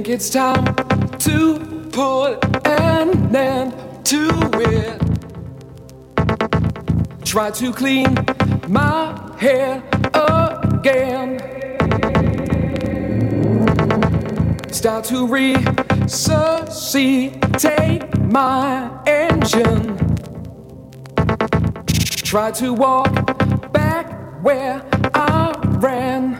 Think it's time to put an end to it. Try to clean my hair again. Start to resuscitate my engine. Try to walk back where I ran.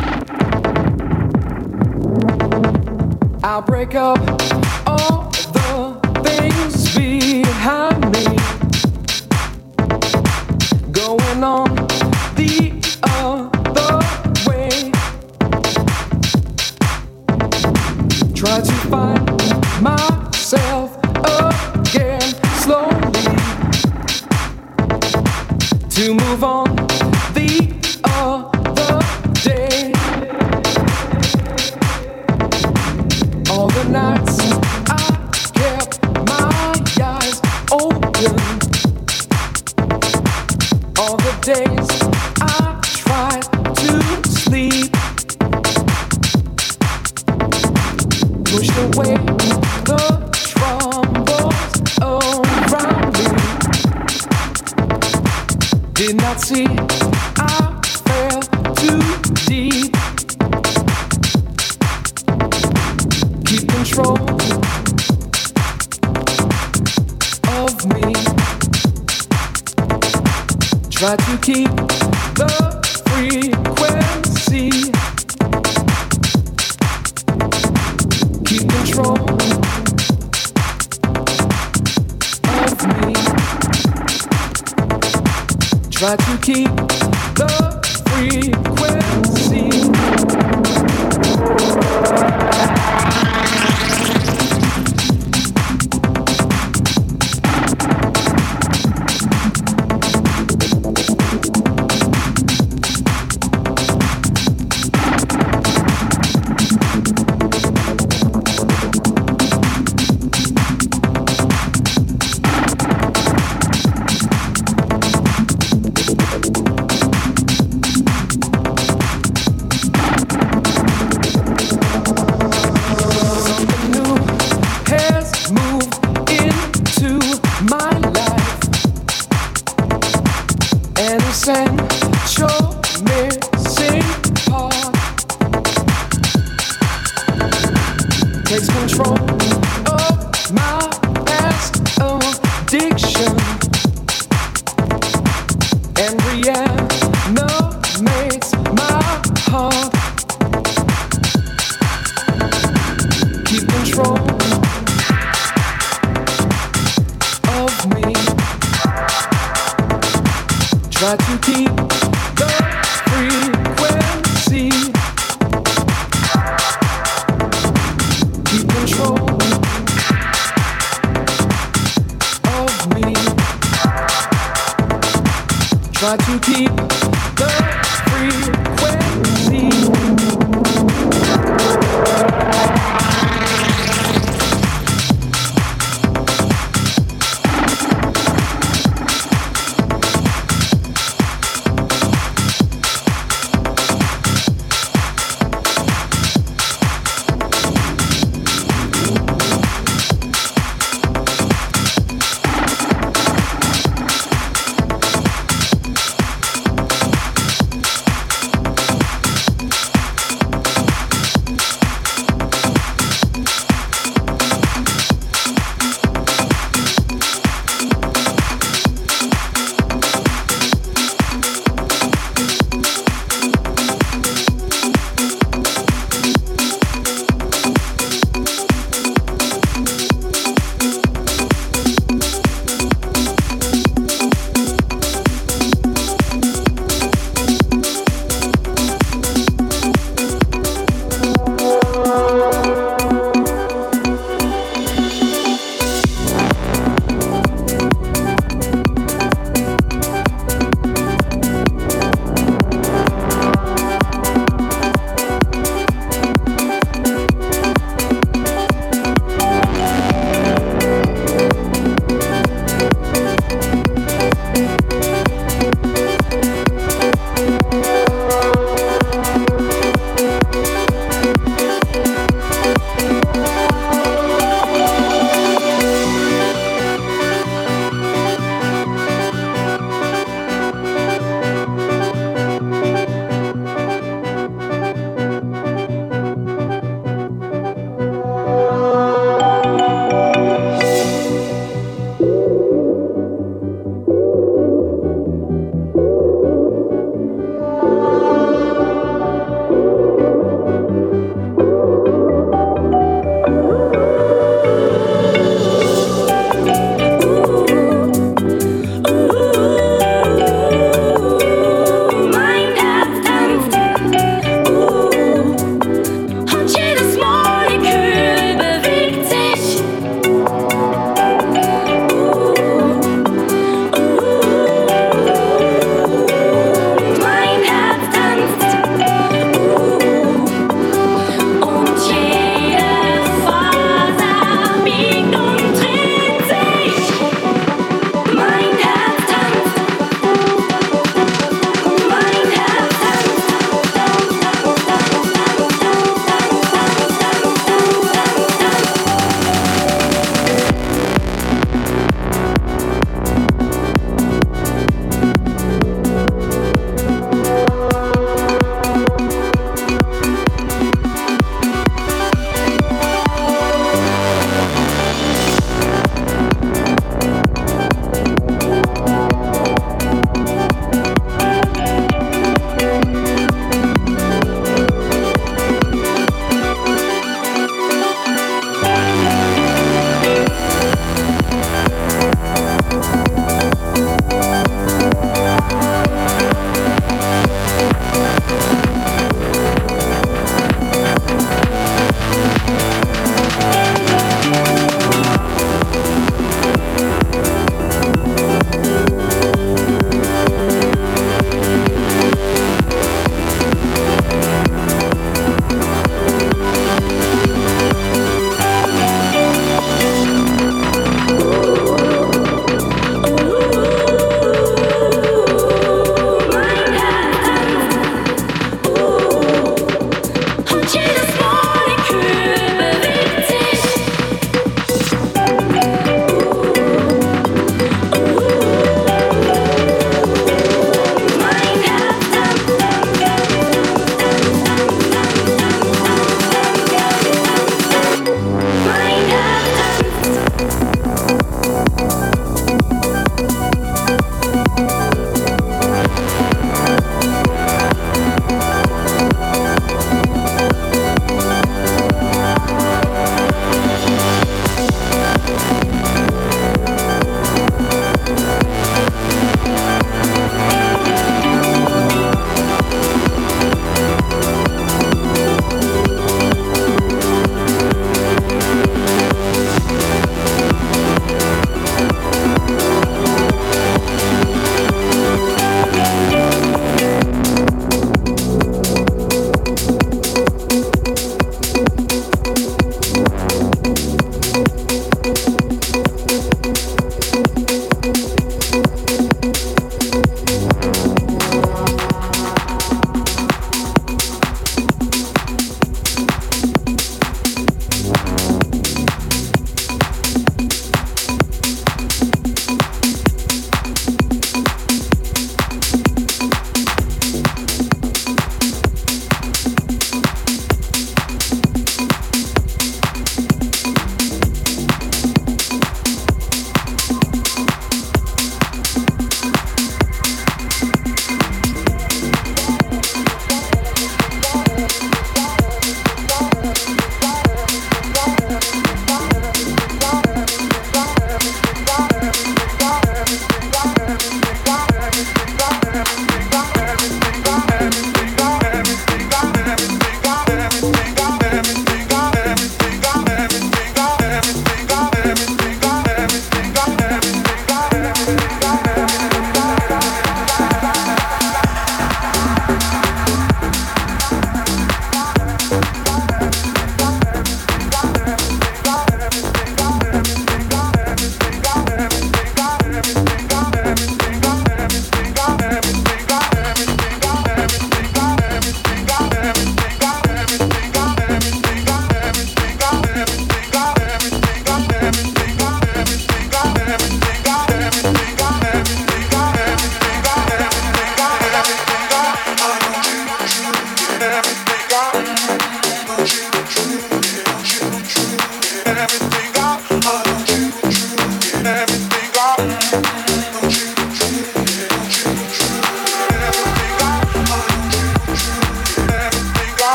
I'll break up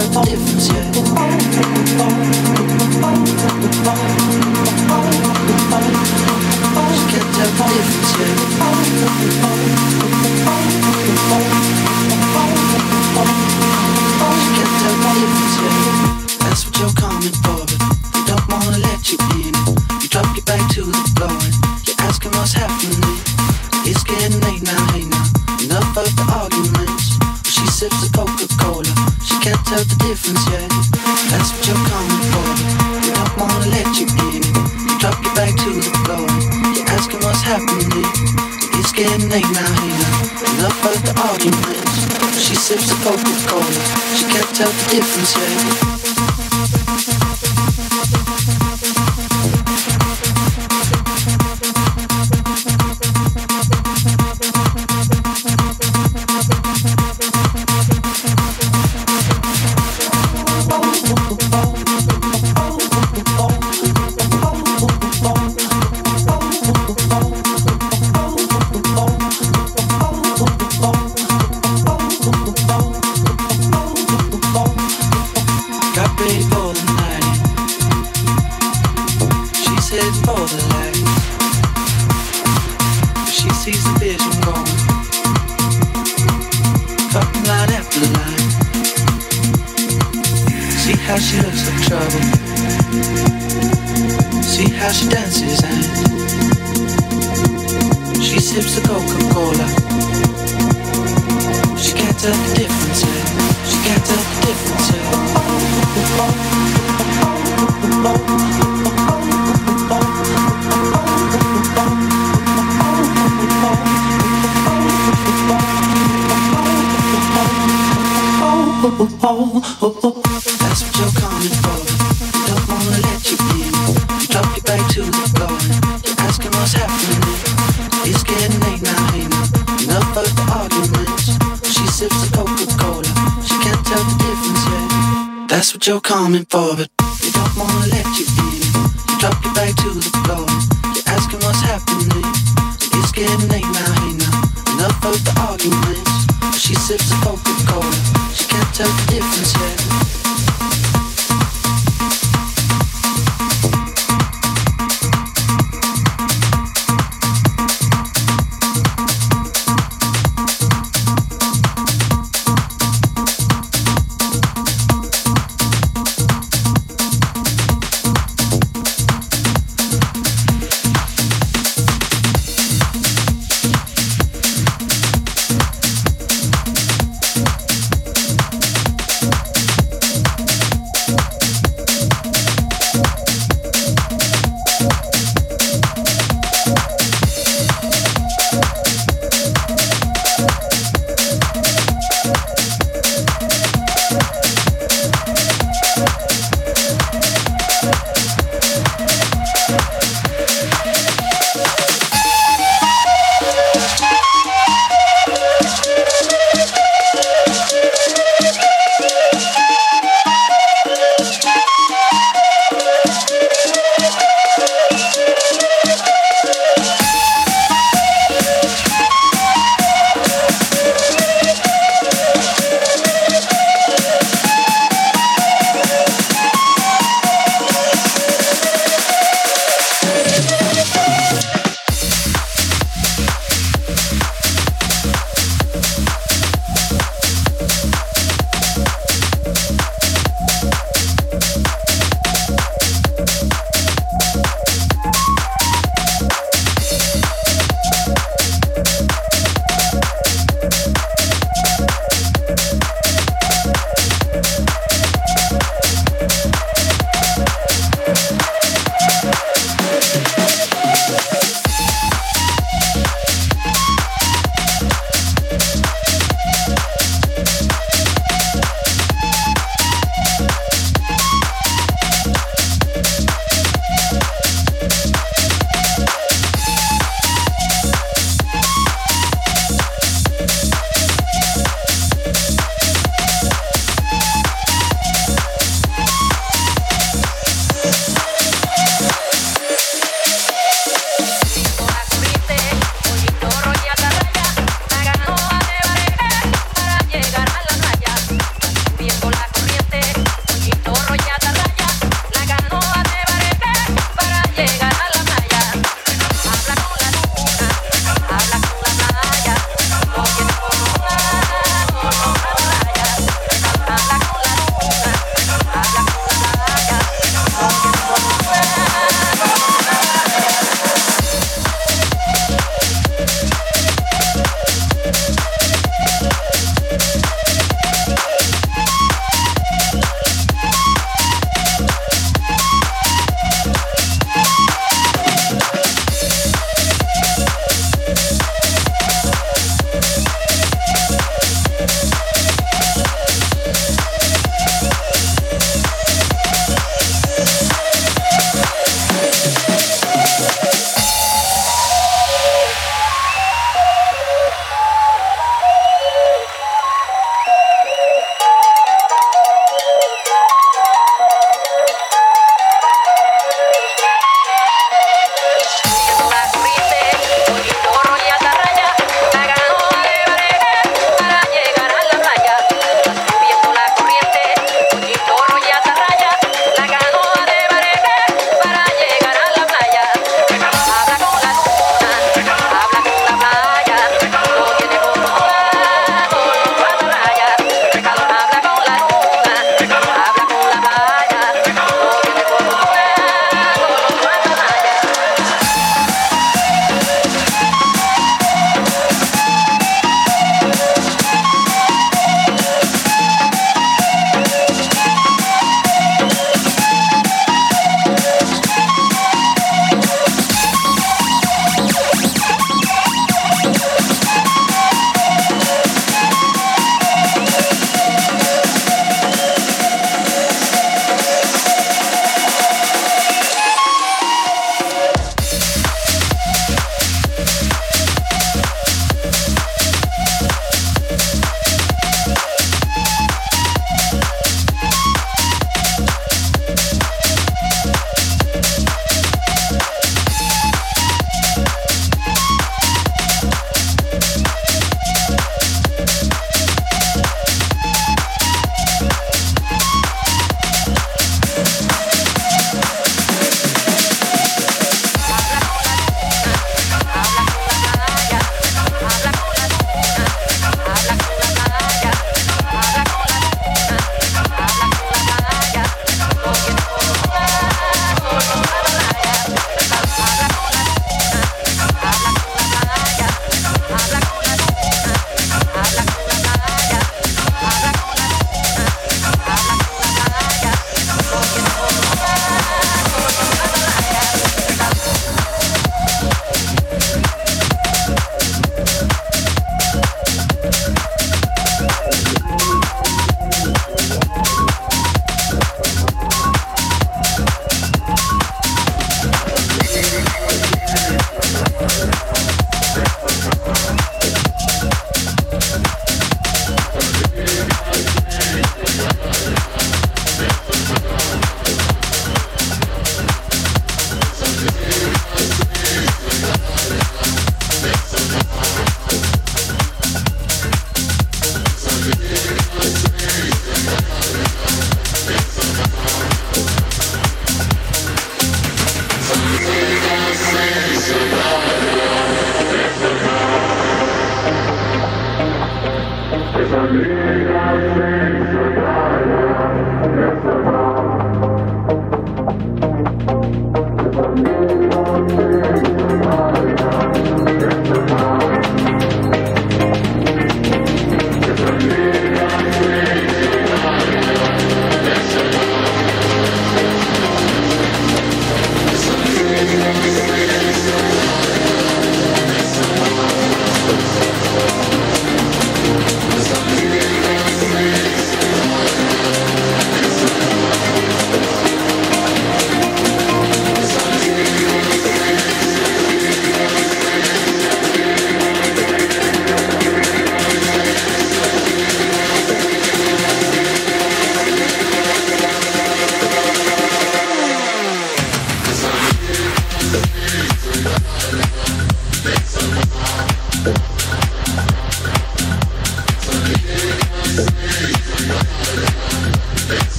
pour les yeux. to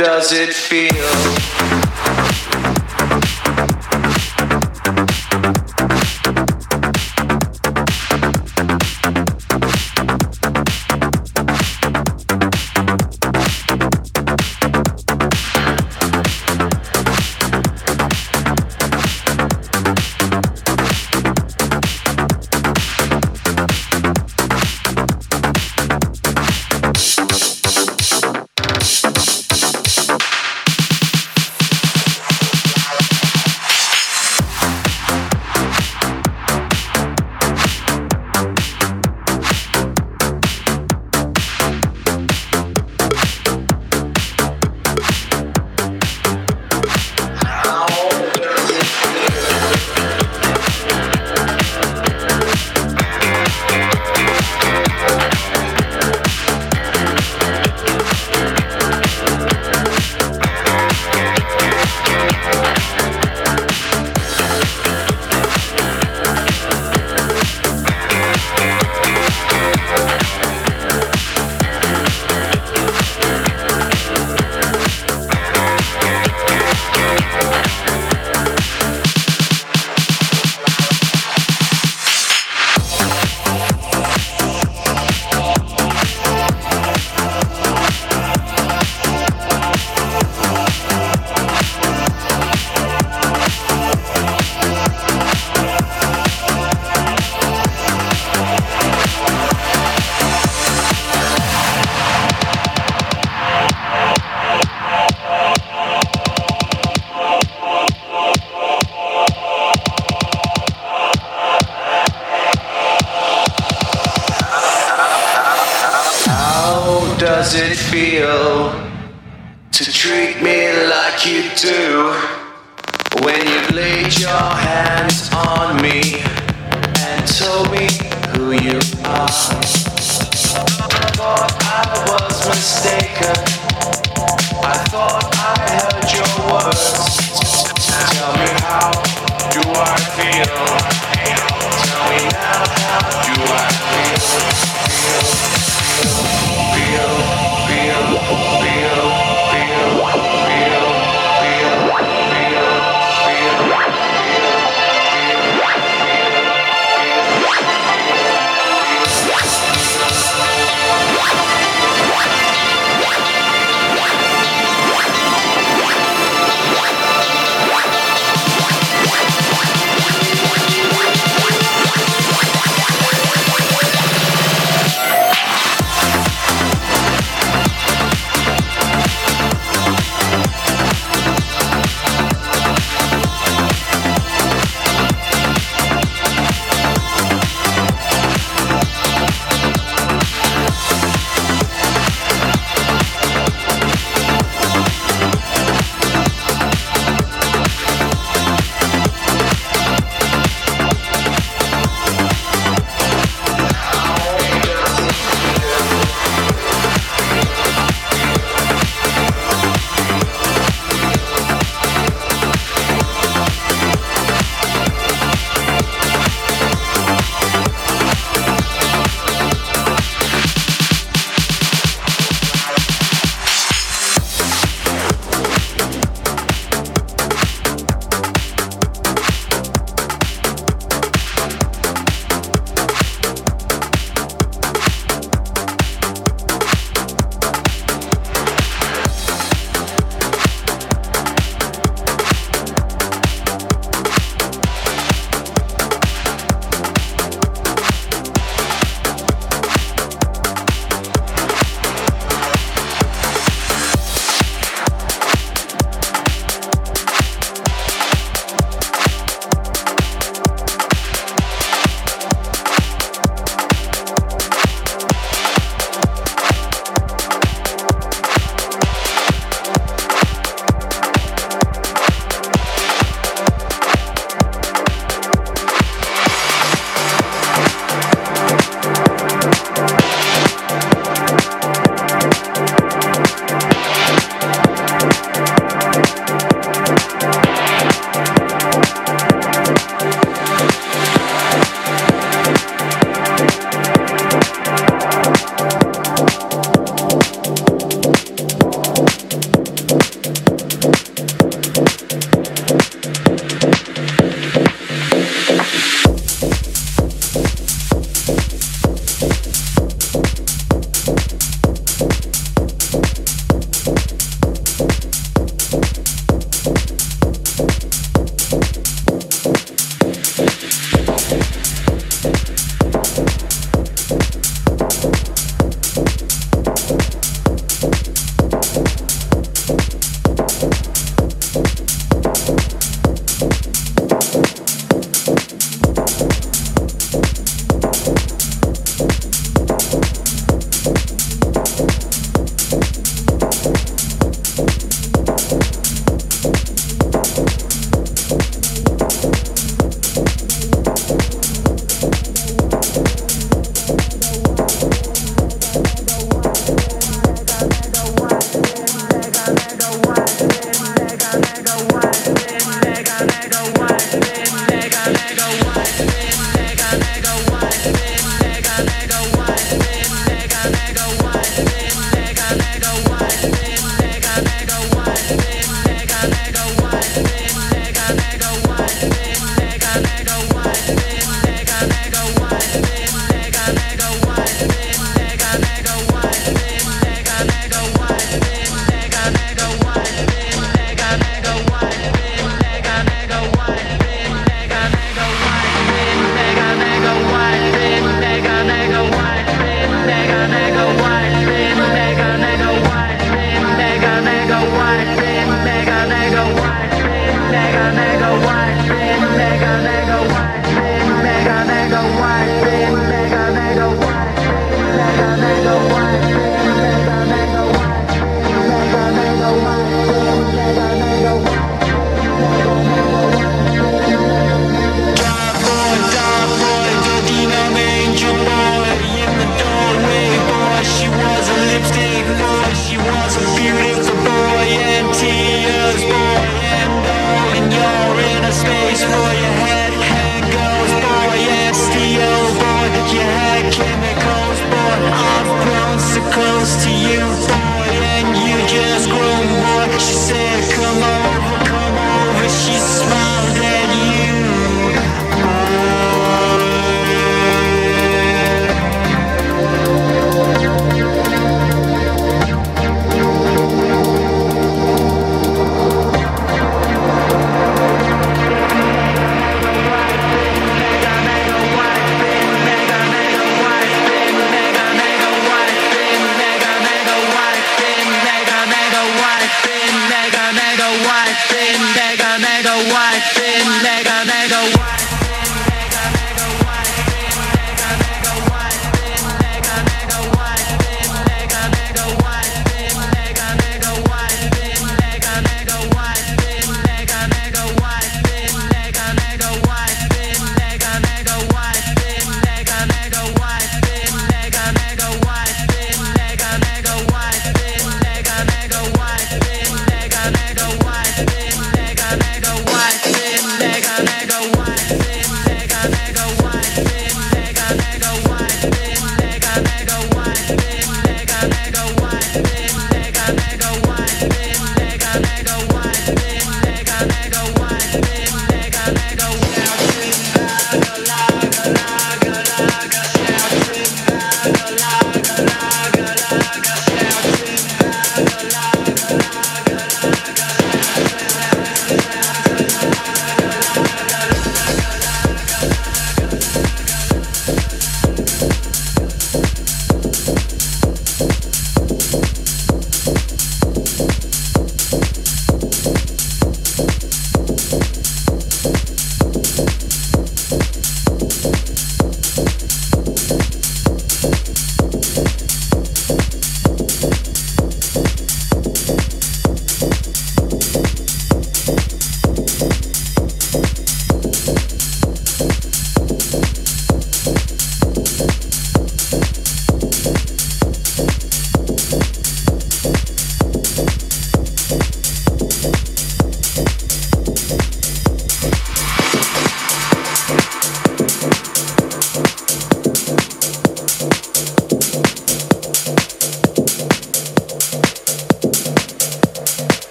does it feel?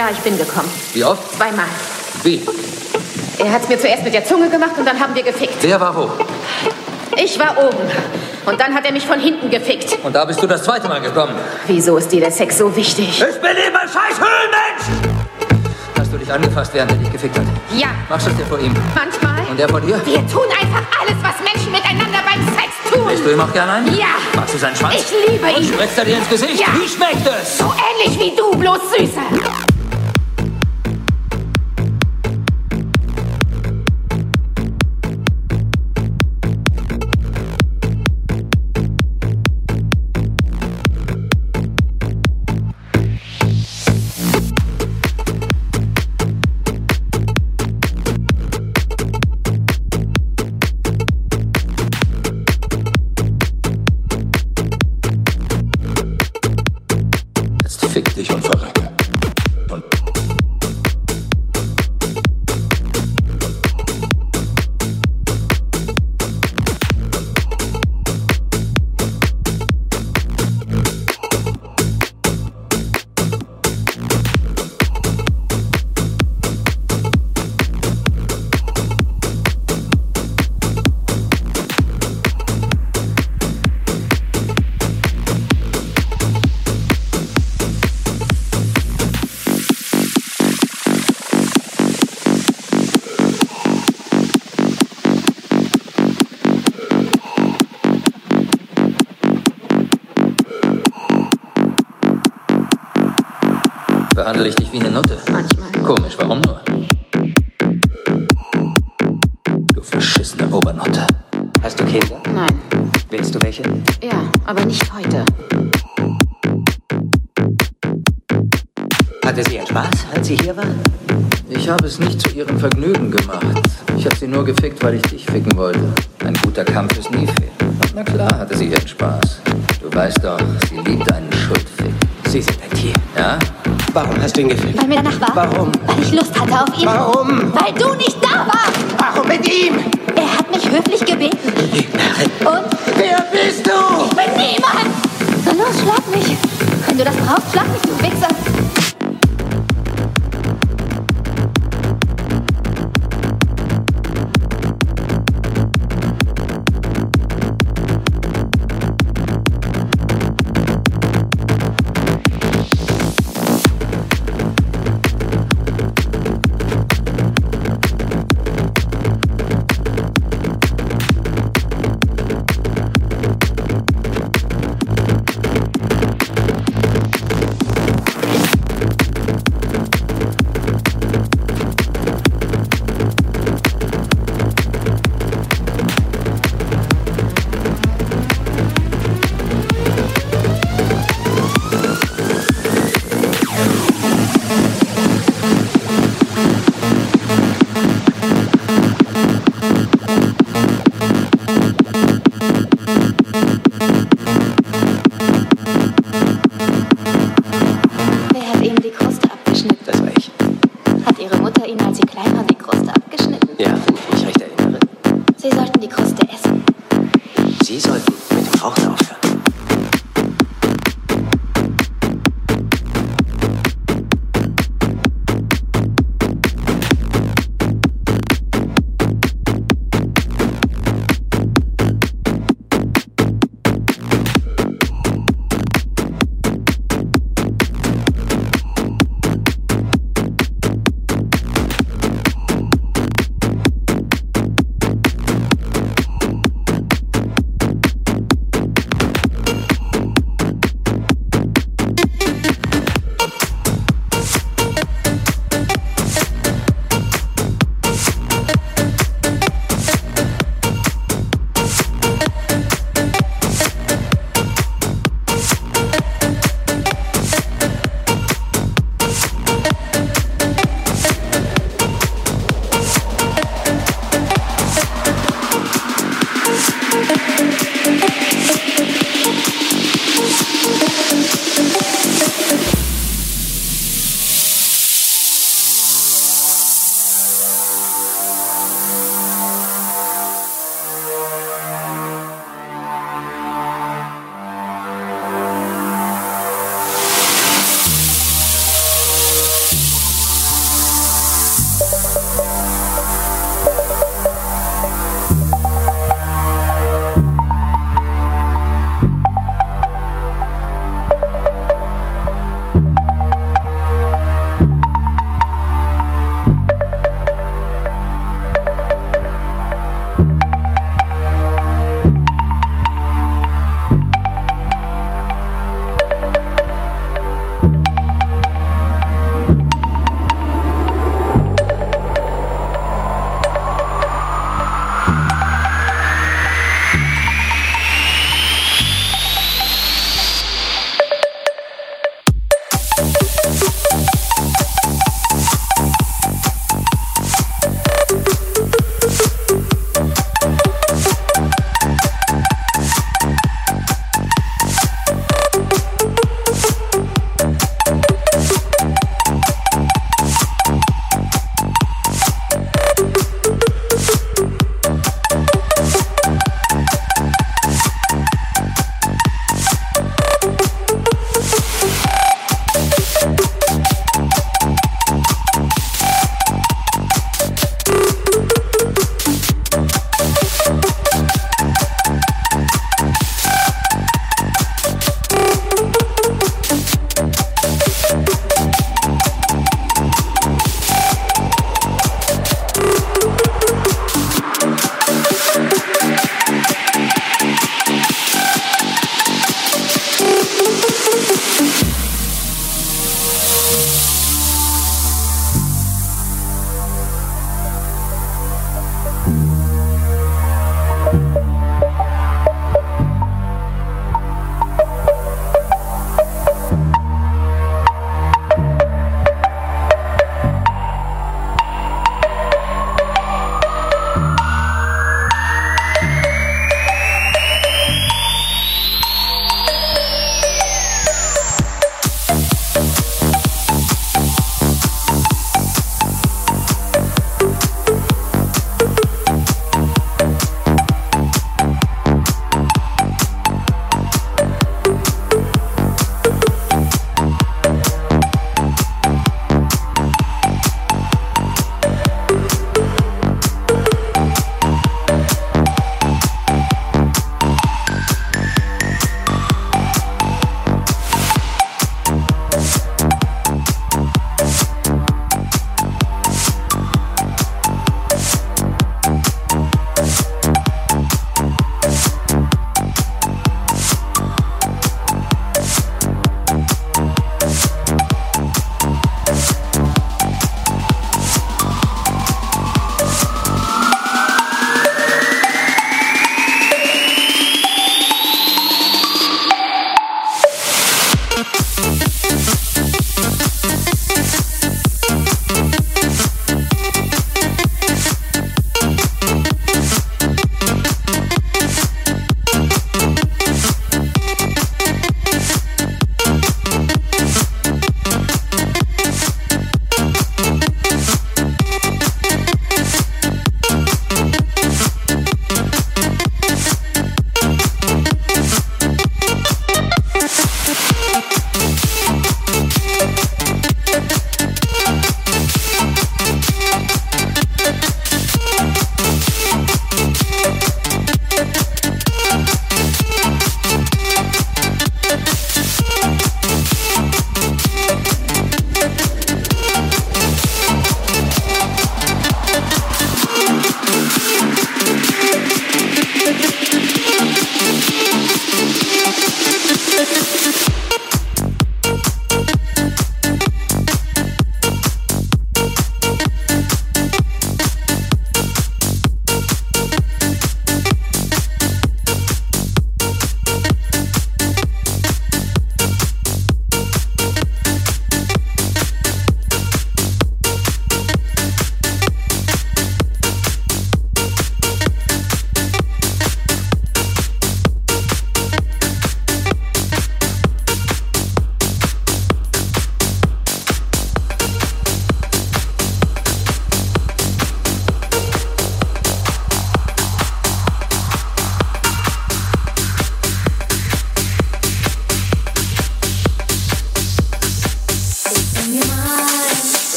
Ja, ich bin gekommen. Wie oft? Zweimal. Wie? Er hat's mir zuerst mit der Zunge gemacht und dann haben wir gefickt. Wer war wo? Ich war oben. Und dann hat er mich von hinten gefickt. Und da bist du das zweite Mal gekommen. Wieso ist dir der Sex so wichtig? Ich bin ein scheiß Höhlenmensch! Hast du dich angefasst, während er dich gefickt hat? Ja, Machst du es dir vor ihm? manchmal. Und der vor dir? Wir tun einfach alles, was Menschen miteinander beim Sex tun. Willst du ihm auch gerne einen? Ja. Magst du seinen Schwanz? Ich liebe Und ihn. spritzt er dir ins Gesicht? Ja. Wie schmeckt es? So ähnlich wie du, bloß süßer.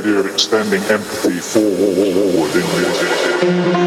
Extending empathy forward in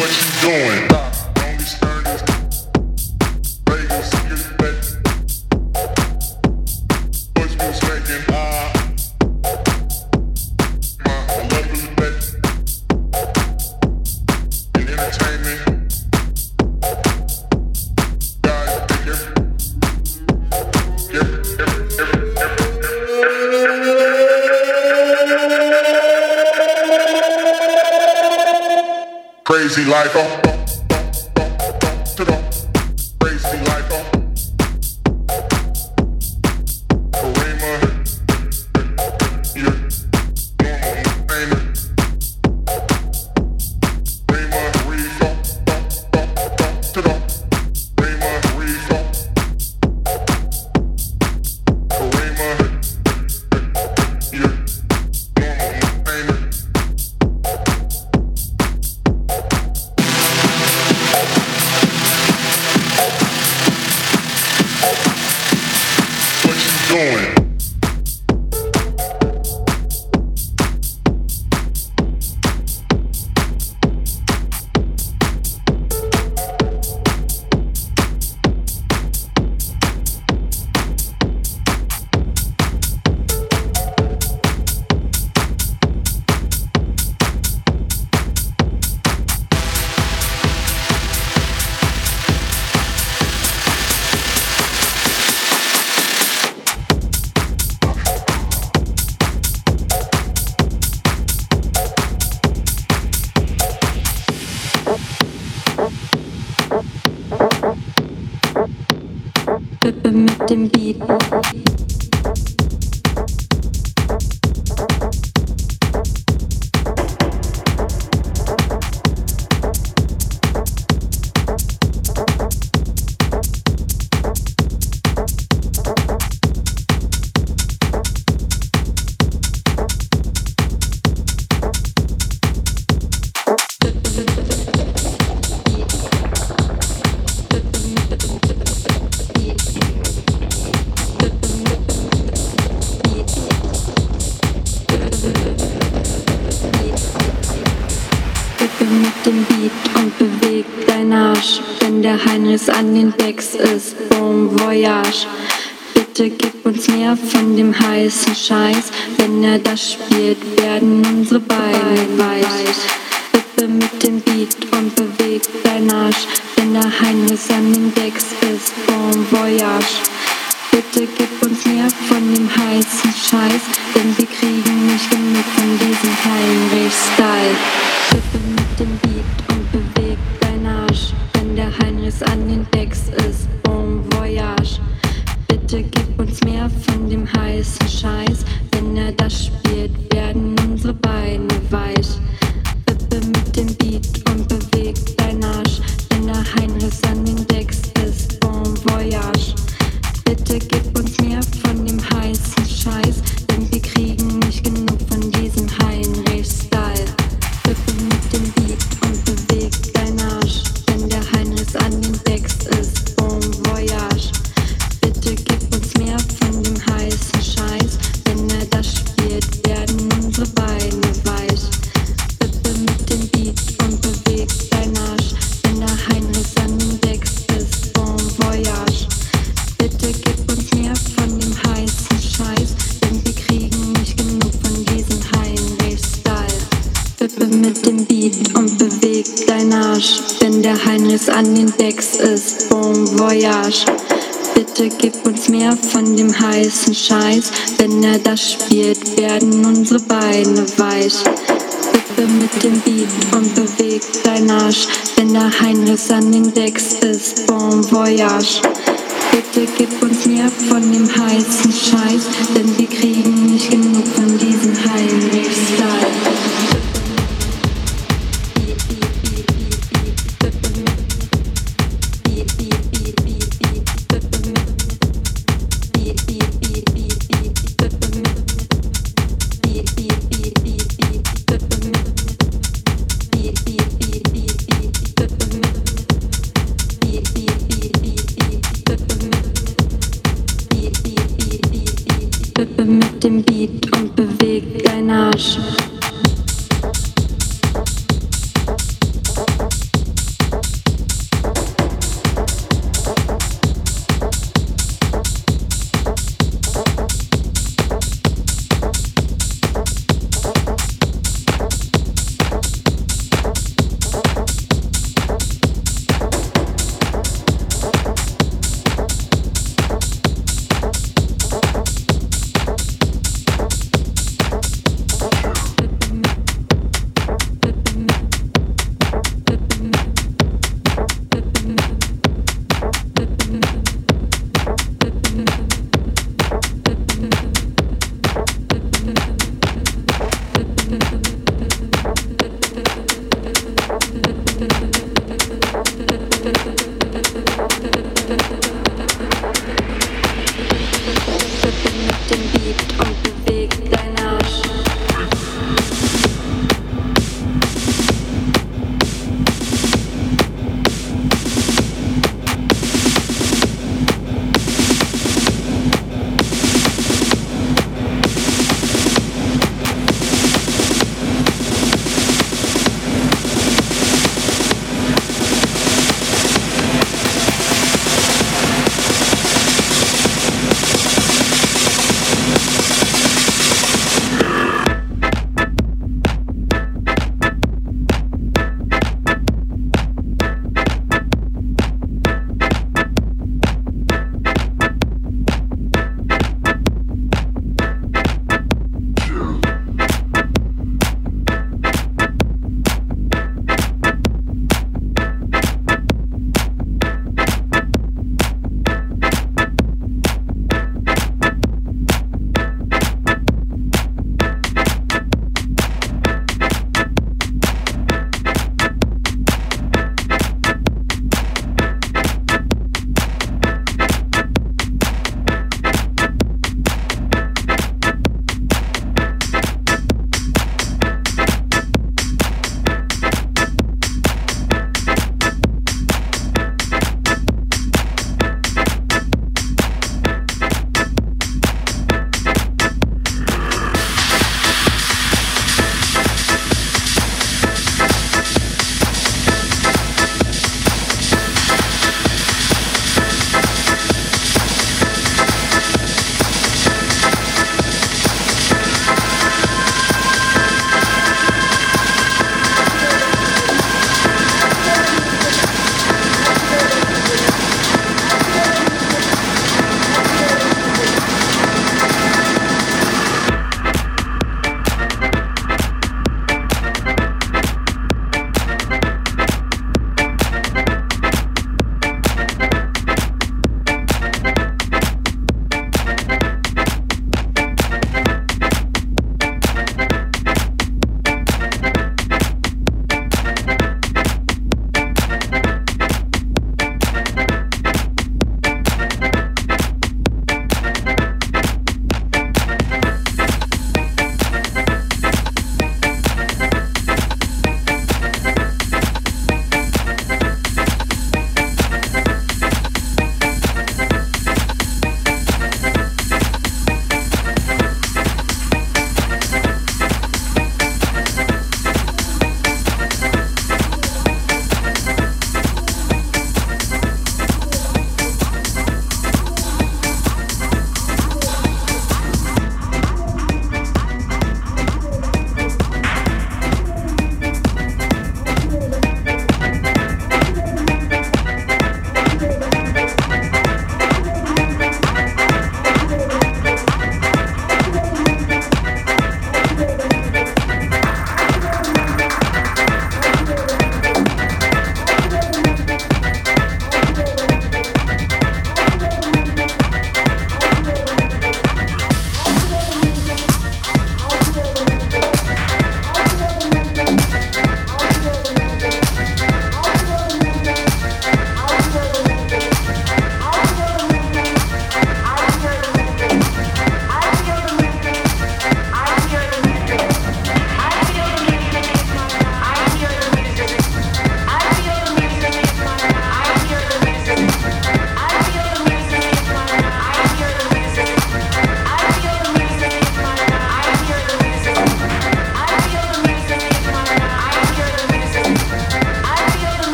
what you doing.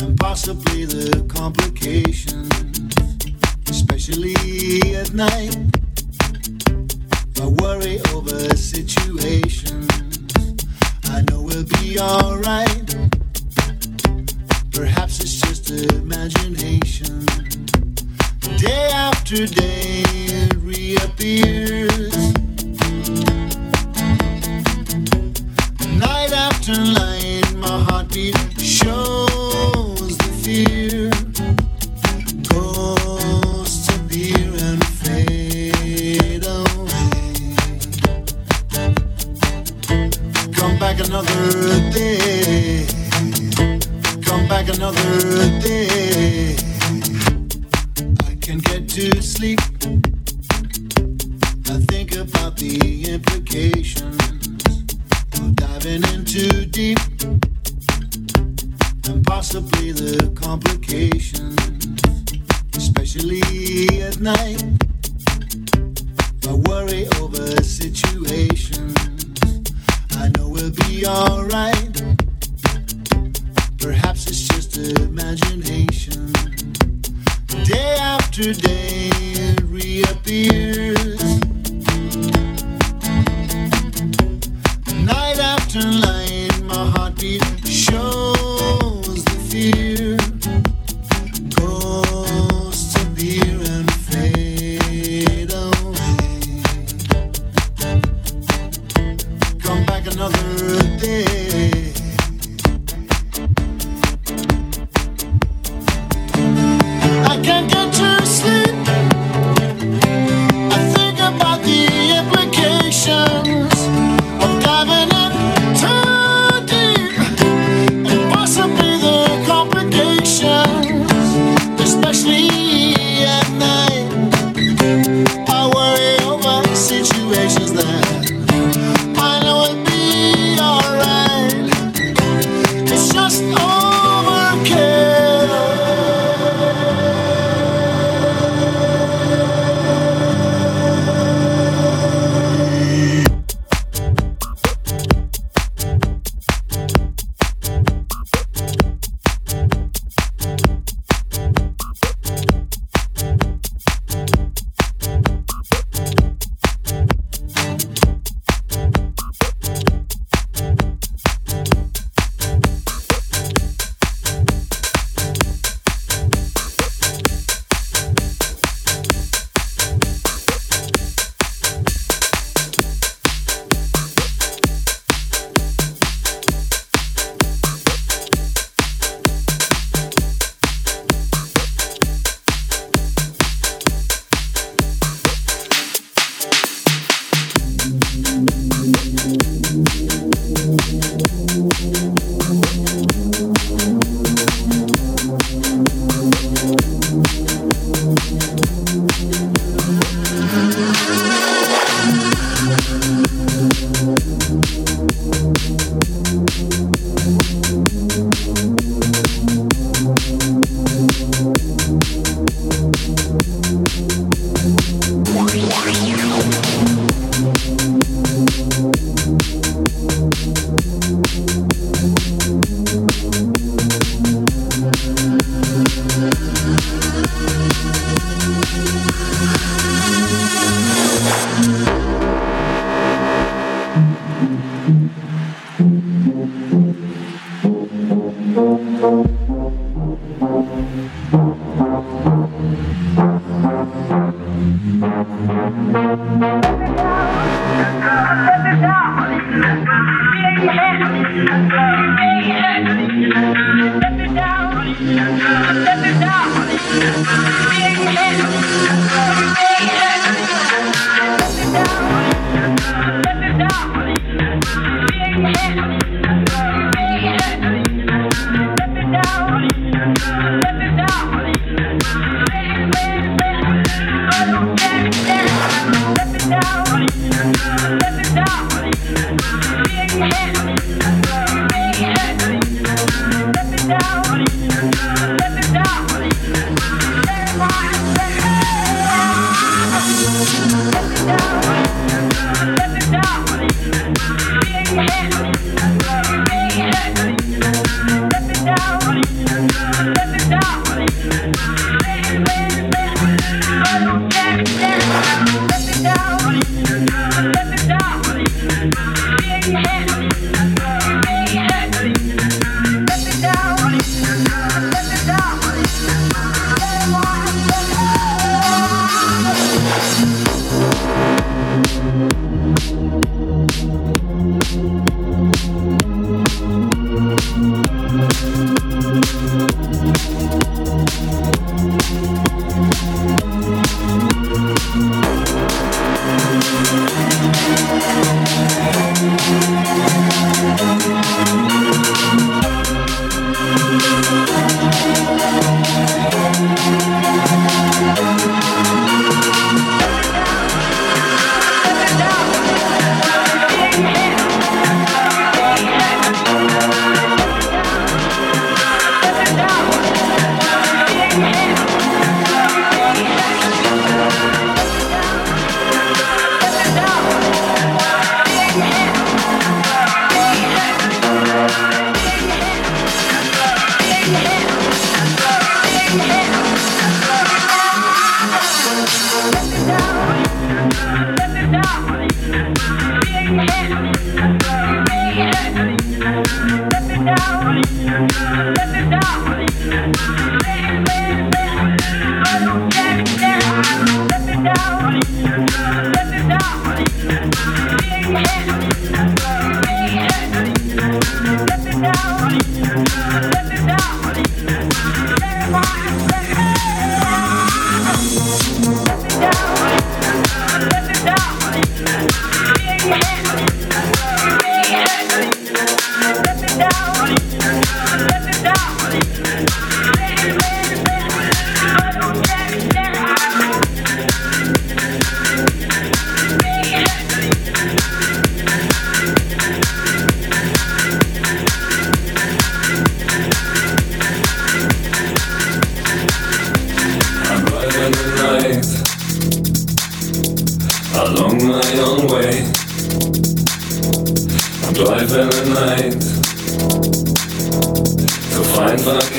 and possibly the complications, especially at night. I worry over situations. I know we'll be alright. Perhaps it's just imagination. Day after day, it reappears.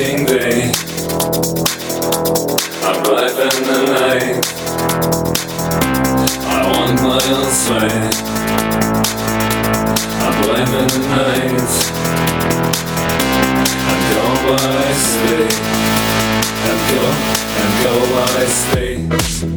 day. I'm alive in the night. I want my own way. I'm alive in the night. And go where I stay. And go, and go while I stay.